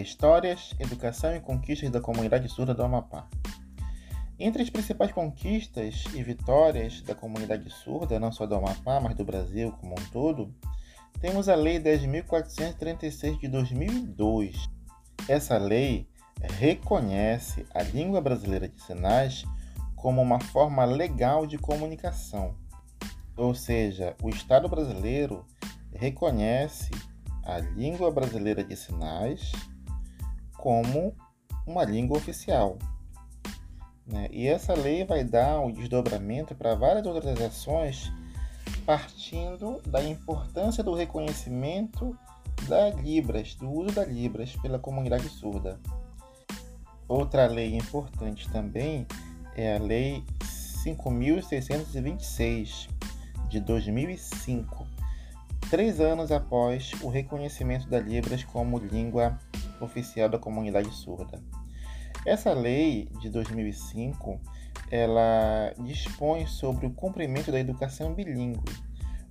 Histórias, Educação e Conquistas da Comunidade Surda do Amapá. Entre as principais conquistas e vitórias da comunidade surda, não só do Amapá, mas do Brasil como um todo, temos a Lei 10.436 de 2002. Essa lei reconhece a língua brasileira de sinais como uma forma legal de comunicação. Ou seja, o Estado brasileiro reconhece a língua brasileira de sinais como uma língua oficial. Né? E essa lei vai dar um desdobramento para várias outras ações, partindo da importância do reconhecimento da Libras, do uso da Libras pela comunidade surda. Outra lei importante também é a Lei 5.626 de 2005, três anos após o reconhecimento da Libras como língua oficial da comunidade surda. Essa lei de 2005 ela dispõe sobre o cumprimento da educação bilíngue,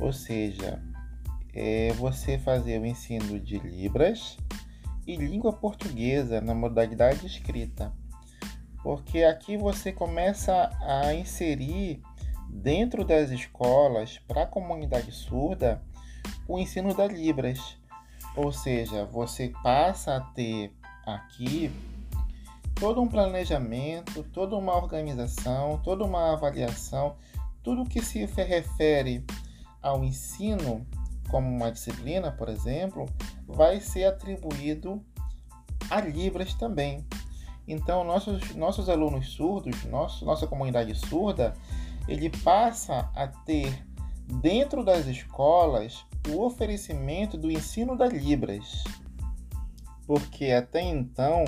ou seja, é você fazer o ensino de Libras e língua portuguesa na modalidade escrita, porque aqui você começa a inserir dentro das escolas para a comunidade surda o ensino da Libras. Ou seja, você passa a ter aqui todo um planejamento, toda uma organização, toda uma avaliação, tudo que se refere ao ensino como uma disciplina, por exemplo, vai ser atribuído a Libras também. Então, nossos, nossos alunos surdos, nosso, nossa comunidade surda, ele passa a ter dentro das escolas o oferecimento do ensino da Libras, porque até então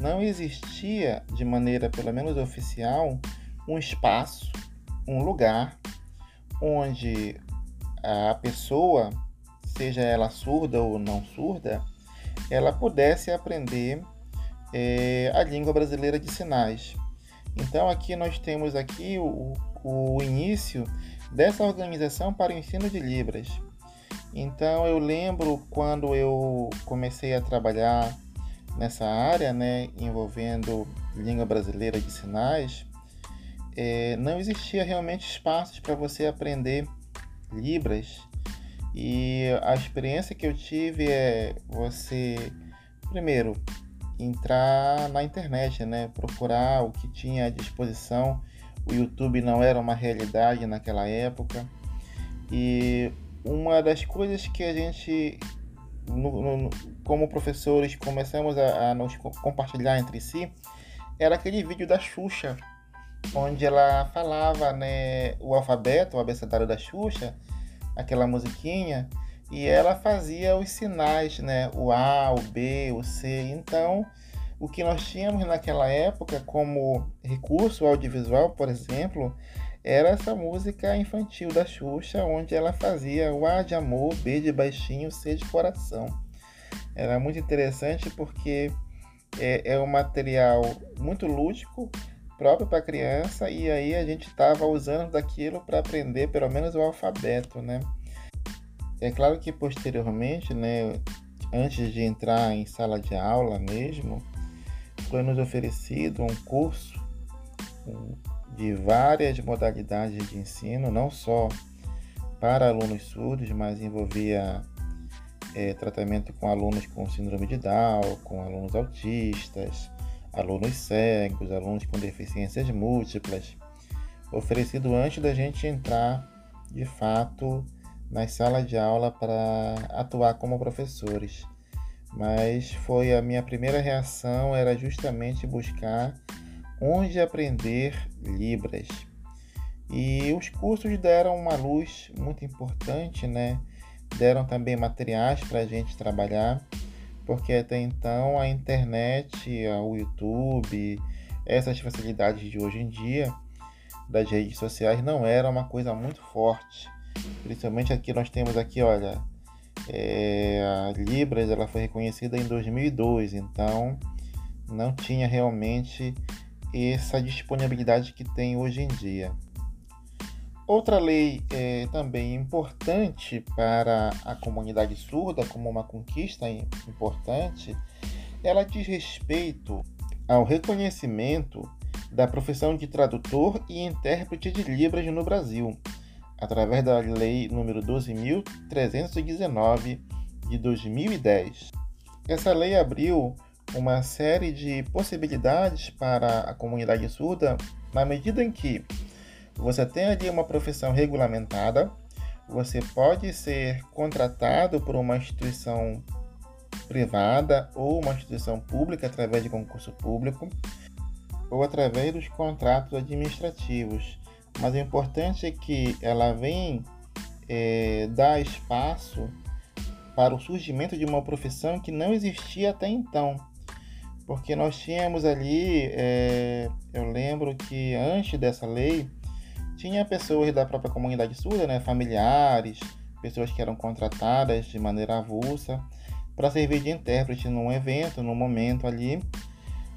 não existia, de maneira pelo menos oficial, um espaço, um lugar onde a pessoa, seja ela surda ou não surda, ela pudesse aprender é, a língua brasileira de sinais. Então aqui nós temos aqui o, o início dessa organização para o ensino de Libras. Então eu lembro quando eu comecei a trabalhar nessa área, né, envolvendo língua brasileira de sinais, é, não existia realmente espaços para você aprender Libras. E a experiência que eu tive é você, primeiro, entrar na internet, né? Procurar o que tinha à disposição. O YouTube não era uma realidade naquela época. E uma das coisas que a gente, no, no, como professores, começamos a, a nos compartilhar entre si era aquele vídeo da Xuxa onde ela falava né, o alfabeto, o abecedário da Xuxa, aquela musiquinha, e ela fazia os sinais, né, o A, o B, o C. Então, o que nós tínhamos naquela época como recurso audiovisual, por exemplo, era essa música infantil da Xuxa, onde ela fazia o A de amor, B de baixinho, C de coração. Era muito interessante porque é, é um material muito lúdico, próprio para criança e aí a gente estava usando daquilo para aprender pelo menos o alfabeto, né? É claro que posteriormente, né, antes de entrar em sala de aula mesmo, foi nos oferecido um curso de várias modalidades de ensino, não só para alunos surdos, mas envolvia é, tratamento com alunos com síndrome de Down, com alunos autistas, alunos cegos, alunos com deficiências múltiplas, oferecido antes da gente entrar de fato nas salas de aula para atuar como professores. Mas foi a minha primeira reação era justamente buscar onde aprender Libras. E os cursos deram uma luz muito importante, né? Deram também materiais para a gente trabalhar porque até então a internet, o YouTube, essas facilidades de hoje em dia das redes sociais não era uma coisa muito forte. Principalmente aqui nós temos aqui, olha, é, a Libras ela foi reconhecida em 2002, então não tinha realmente essa disponibilidade que tem hoje em dia. Outra lei é, também importante para a comunidade surda, como uma conquista importante, ela diz respeito ao reconhecimento da profissão de tradutor e intérprete de Libras no Brasil, através da Lei nº 12.319 de 2010. Essa lei abriu uma série de possibilidades para a comunidade surda na medida em que você tem ali uma profissão regulamentada, você pode ser contratado por uma instituição privada ou uma instituição pública através de concurso público ou através dos contratos administrativos. Mas o importante é que ela vem é, dar espaço para o surgimento de uma profissão que não existia até então. Porque nós tínhamos ali, é, eu lembro que antes dessa lei, tinha pessoas da própria comunidade surda, né, familiares, pessoas que eram contratadas de maneira avulsa para servir de intérprete num evento, num momento ali,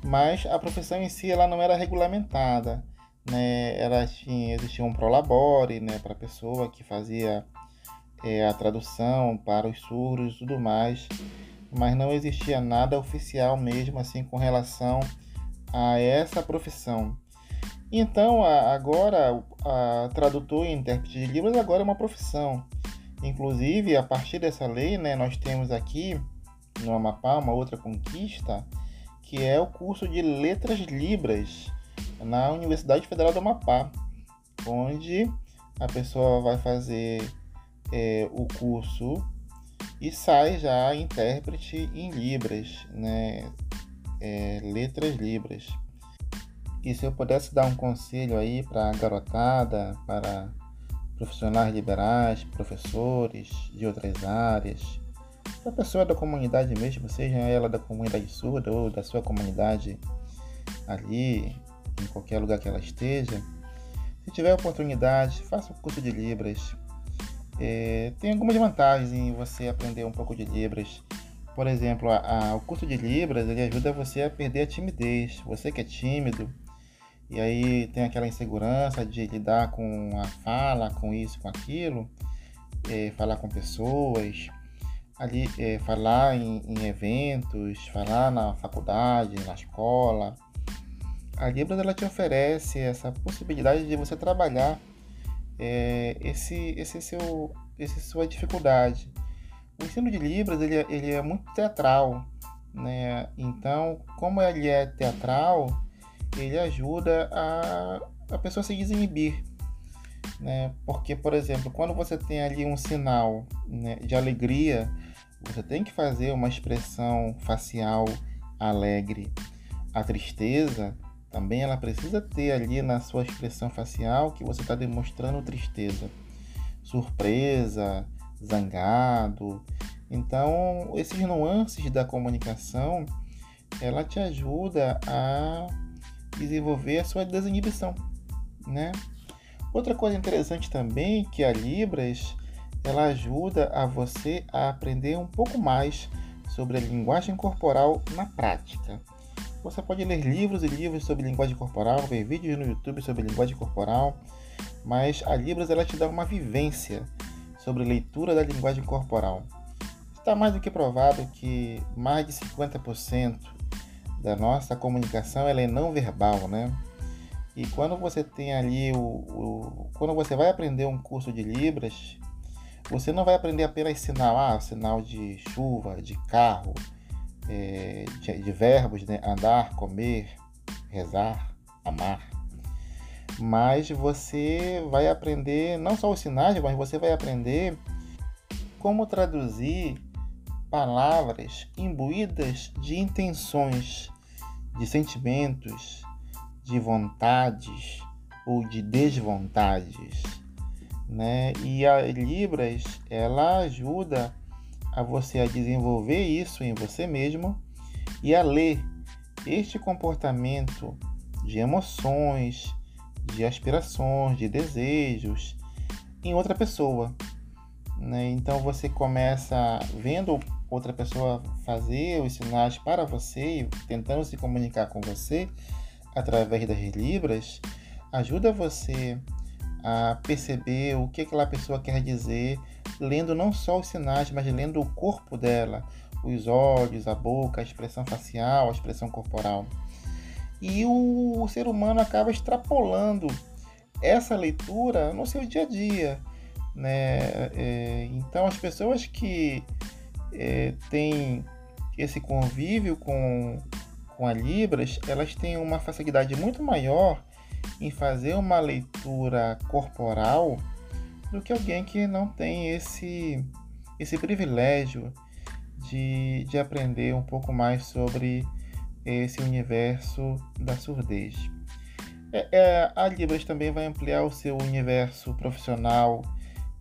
mas a profissão em si ela não era regulamentada, né? Ela tinha, existia um prolabore, né, para a pessoa que fazia é, a tradução para os surdos e tudo mais, mas não existia nada oficial mesmo assim com relação a essa profissão. Então, agora, a tradutor e intérprete de livros agora é uma profissão. Inclusive, a partir dessa lei, né, nós temos aqui no Amapá uma outra conquista, que é o curso de Letras Libras na Universidade Federal do Amapá, onde a pessoa vai fazer é, o curso e sai já intérprete em Libras, né, é, Letras Libras. E se eu pudesse dar um conselho aí para a garotada, para profissionais liberais, professores de outras áreas, para pessoa da comunidade mesmo, seja ela da comunidade surda ou da sua comunidade ali, em qualquer lugar que ela esteja, se tiver oportunidade, faça o curso de Libras. É, tem algumas vantagens em você aprender um pouco de Libras. Por exemplo, a, a, o curso de Libras ele ajuda você a perder a timidez. Você que é tímido, e aí tem aquela insegurança de lidar com a fala, com isso, com aquilo, é, falar com pessoas, ali é, falar em, em, eventos, falar na faculdade, na escola. A Libras ela te oferece essa possibilidade de você trabalhar é, esse, esse seu, esse sua dificuldade. O ensino de Libras ele, é, ele é muito teatral, né? Então, como ele é teatral, ele ajuda a, a pessoa se desinibir. Né? Porque, por exemplo, quando você tem ali um sinal né, de alegria, você tem que fazer uma expressão facial alegre. A tristeza também ela precisa ter ali na sua expressão facial que você está demonstrando tristeza, surpresa, zangado. Então, esses nuances da comunicação, ela te ajuda a desenvolver a sua desinibição, né? Outra coisa interessante também que a Libras ela ajuda a você a aprender um pouco mais sobre a linguagem corporal na prática. Você pode ler livros e livros sobre linguagem corporal, ver vídeos no YouTube sobre linguagem corporal, mas a Libras ela te dá uma vivência sobre leitura da linguagem corporal. Está mais do que provado que mais de 50% da nossa comunicação ela é não verbal, né? E quando você tem ali o, o, quando você vai aprender um curso de libras, você não vai aprender apenas sinal, ah, sinal de chuva, de carro, é, de, de, verbos, né? andar, comer, rezar, amar. Mas você vai aprender não só os sinais, mas você vai aprender como traduzir palavras imbuídas de intenções, de sentimentos, de vontades ou de desvontades, né? E a Libras, ela ajuda a você a desenvolver isso em você mesmo e a ler este comportamento de emoções, de aspirações, de desejos em outra pessoa. Né? Então você começa vendo outra pessoa fazer os sinais para você, tentando se comunicar com você através das libras, ajuda você a perceber o que aquela pessoa quer dizer, lendo não só os sinais, mas lendo o corpo dela, os olhos, a boca, a expressão facial, a expressão corporal. E o, ser humano acaba extrapolando essa leitura no seu dia a dia. Né? É, então, as pessoas que é, têm esse convívio com, com a Libras, elas têm uma facilidade muito maior em fazer uma leitura corporal do que alguém que não tem esse, esse privilégio de, de aprender um pouco mais sobre esse universo da surdez. É, é, a Libras também vai ampliar o seu universo profissional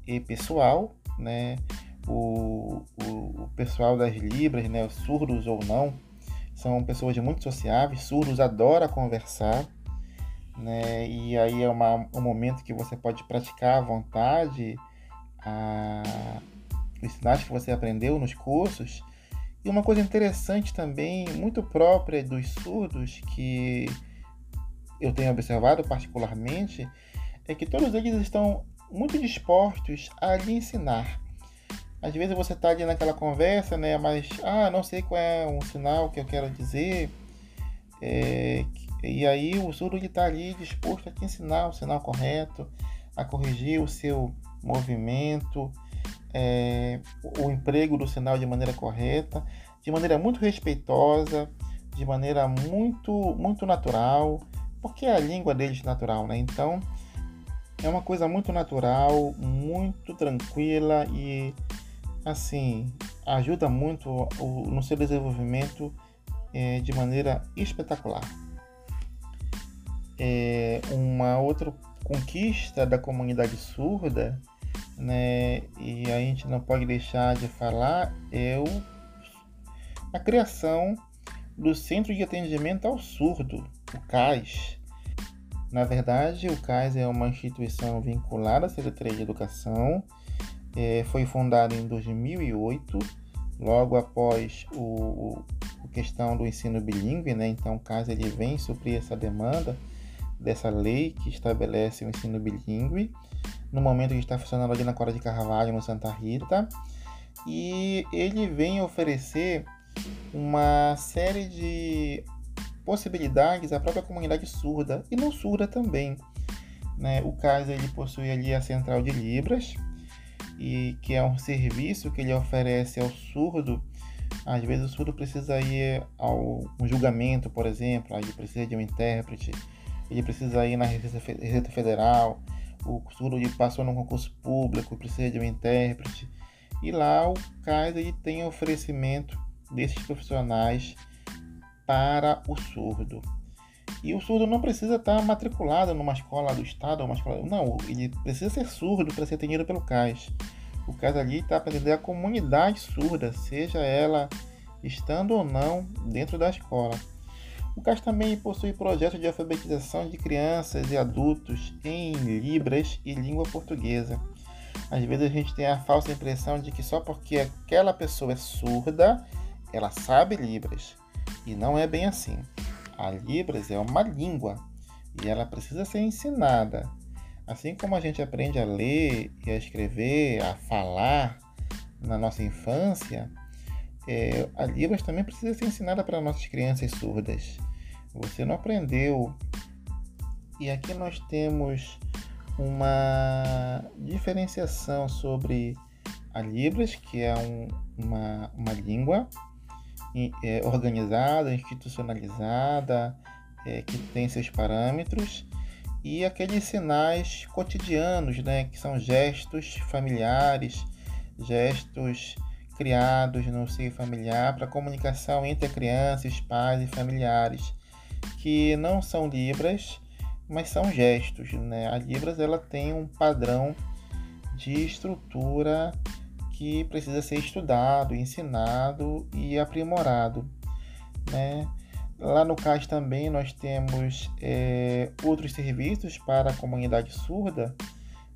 e pessoal, né? O, o, o pessoal das Libras, né, os surdos ou não, são pessoas muito sociáveis, surdos adoram conversar, né? E aí é uma, um momento que você pode praticar à vontade a, os sinais que você aprendeu nos cursos. E uma coisa interessante também, muito própria dos surdos, que eu tenho observado particularmente, é que todos eles estão muito dispostos a lhe ensinar. Às vezes você está ali naquela conversa, né? Mas, ah, não sei qual é um sinal que eu quero dizer. É, e aí o surdo está ali disposto a te ensinar o sinal correto, a corrigir o seu movimento, é, o emprego do sinal de maneira correta, de maneira muito respeitosa, de maneira muito, muito natural, porque é a língua deles natural, né? Então é uma coisa muito natural, muito tranquila e assim ajuda muito no seu desenvolvimento é, de maneira espetacular. É, uma outra conquista da comunidade surda, né, e a gente não pode deixar de falar, é o, a criação do Centro de Atendimento ao Surdo, o CAS. Na verdade, o CAS é uma instituição vinculada à Secretaria de Educação, é, foi fundada em 2008, logo após o, o questão do ensino bilíngue, né? Então, o CAS ele vem suprir essa demanda dessa lei que estabelece o ensino bilíngue, no momento que está funcionando ali na Cora de Carvalho, no Santa Rita, e ele vem oferecer uma série de possibilidades à própria comunidade surda e não surda também. Né? O CAS ele possui ali a central de Libras, e que é um serviço que ele oferece ao surdo. Às vezes o surdo precisa ir ao um julgamento, por exemplo, aí precisa de um intérprete ele precisa ir na Receita Federal, o surdo passou num concurso público, precisa de um intérprete. E lá o CAIS ele tem oferecimento desses profissionais para o surdo. E o surdo não precisa estar matriculado numa escola do Estado ou uma escola. Não, ele precisa ser surdo para ser atendido pelo CAIS. O CAIS ali está para atender a comunidade surda, seja ela estando ou não dentro da escola. O CAS também possui projetos de alfabetização de crianças e adultos em Libras e língua portuguesa. Às vezes a gente tem a falsa impressão de que só porque aquela pessoa é surda, ela sabe Libras. E não é bem assim. A Libras é uma língua e ela precisa ser ensinada. Assim como a gente aprende a ler e a escrever, a falar na nossa infância, é, a Libras também precisa ser ensinada para nossas crianças surdas. Você não aprendeu. E aqui nós temos uma diferenciação sobre a Libras, que é um, uma, uma língua é, organizada, institucionalizada, é, que tem seus parâmetros, e aqueles sinais cotidianos, né, que são gestos familiares, gestos criados no seio familiar para comunicação entre crianças, pais e familiares que não são libras, mas são gestos, né? A libras ela tem um padrão de estrutura que precisa ser estudado, ensinado e aprimorado, né? Lá no CAS também nós temos é, outros serviços para a comunidade surda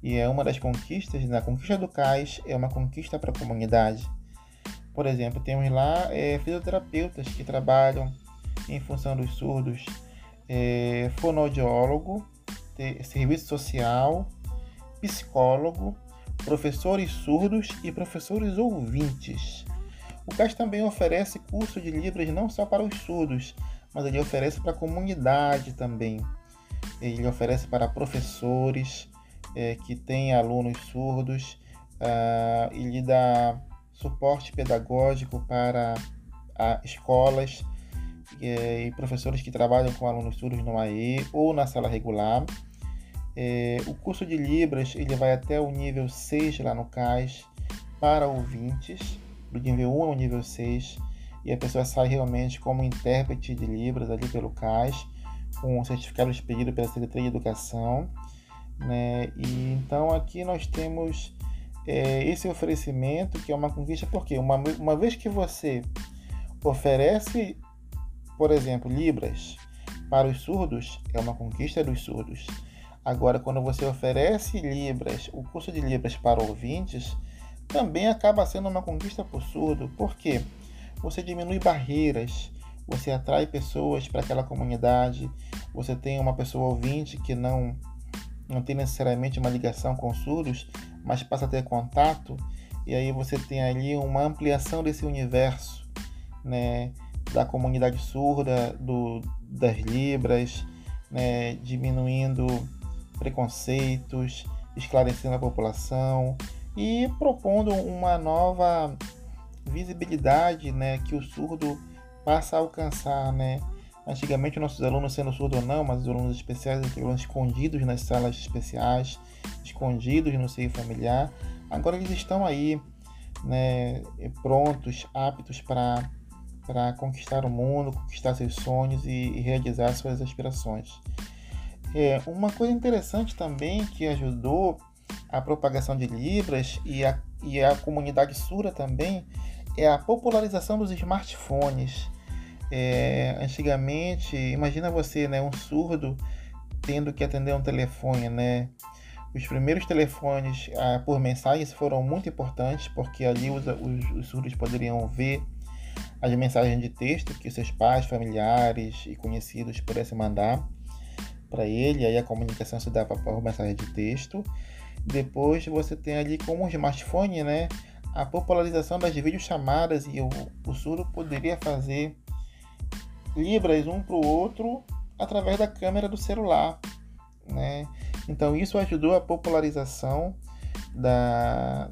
e é uma das conquistas, na né? conquista do CAS é uma conquista para a comunidade. Por exemplo, temos lá é, fisioterapeutas que trabalham em função dos surdos, é, fonoaudiólogo, serviço social, psicólogo, professores surdos e professores ouvintes. O CAS também oferece curso de Libras não só para os surdos, mas ele oferece para a comunidade também. Ele oferece para professores é, que têm alunos surdos, uh, ele dá suporte pedagógico para a, escolas é, e professores que trabalham com alunos surdos no AE ou na sala regular. É, o curso de Libras ele vai até o nível 6 lá no CAS para ouvintes, do nível 1 ao nível 6, e a pessoa sai realmente como intérprete de Libras ali pelo CAS, com o certificado expedido pela Secretaria de Educação. Né? E então aqui nós temos é, esse oferecimento que é uma conquista, porque uma, uma vez que você oferece, por exemplo, Libras para os surdos, é uma conquista dos surdos. Agora, quando você oferece Libras, o curso de Libras para ouvintes, também acaba sendo uma conquista para o surdo. Por quê? Você diminui barreiras, você atrai pessoas para aquela comunidade, você tem uma pessoa ouvinte que não, não tem necessariamente uma ligação com surdos, mas passa a ter contato, e aí você tem ali uma ampliação desse universo, né, da comunidade surda, do, das libras, né, diminuindo preconceitos, esclarecendo a população e propondo uma nova visibilidade né, que o surdo passa a alcançar. Né? Antigamente, nossos alunos, sendo surdos ou não, mas os alunos especiais eram escondidos nas salas especiais, escondidos no seio familiar. Agora eles estão aí, né, prontos, aptos para para conquistar o mundo, conquistar seus sonhos e, e realizar suas aspirações. É, uma coisa interessante também que ajudou a propagação de Libras e a, e a comunidade surda também é a popularização dos smartphones. É, antigamente, imagina você, né, um surdo tendo que atender um telefone, né? Os primeiros telefones ah, por mensagens foram muito importantes porque ali os, os, os surdos poderiam ver as mensagens de texto que seus pais, familiares e conhecidos pudessem mandar para ele, aí a comunicação se dá por mensagem de texto. Depois você tem ali como um smartphone, né, a popularização das videochamadas e o, o surdo poderia fazer libras um para o outro através da câmera do celular, né? Então isso ajudou a popularização da,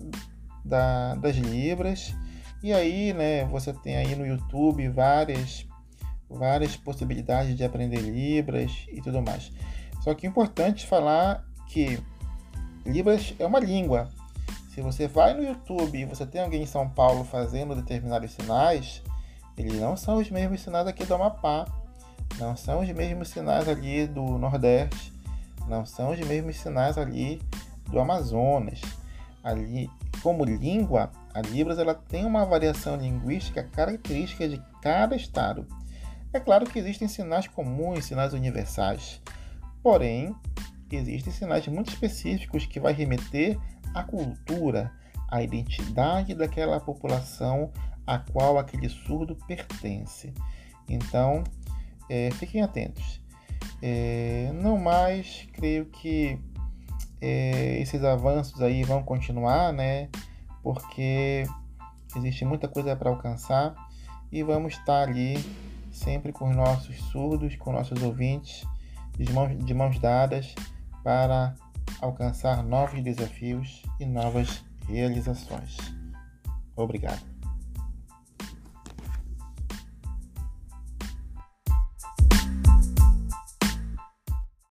da, das libras e aí, né, você tem aí no YouTube várias várias possibilidades de aprender Libras e tudo mais. Só que é importante falar que Libras é uma língua. Se você vai no YouTube e você tem alguém em São Paulo fazendo determinados sinais, eles não são os mesmos sinais aqui do Amapá, não são os mesmos sinais ali do Nordeste, não são os mesmos sinais ali do Amazonas. Ali, como língua, a Libras ela tem uma variação linguística característica de cada estado. É claro que existem sinais comuns, sinais universais, porém, existem sinais muito específicos que vai remeter à cultura, à identidade daquela população a qual aquele surdo pertence. Então, é, fiquem atentos. É, não mais, creio que é, esses avanços aí vão continuar, né? Porque existe muita coisa para alcançar e vamos estar ali sempre com os nossos surdos, com nossos ouvintes, de mãos, de mãos dadas, para alcançar novos desafios e novas realizações. Obrigado.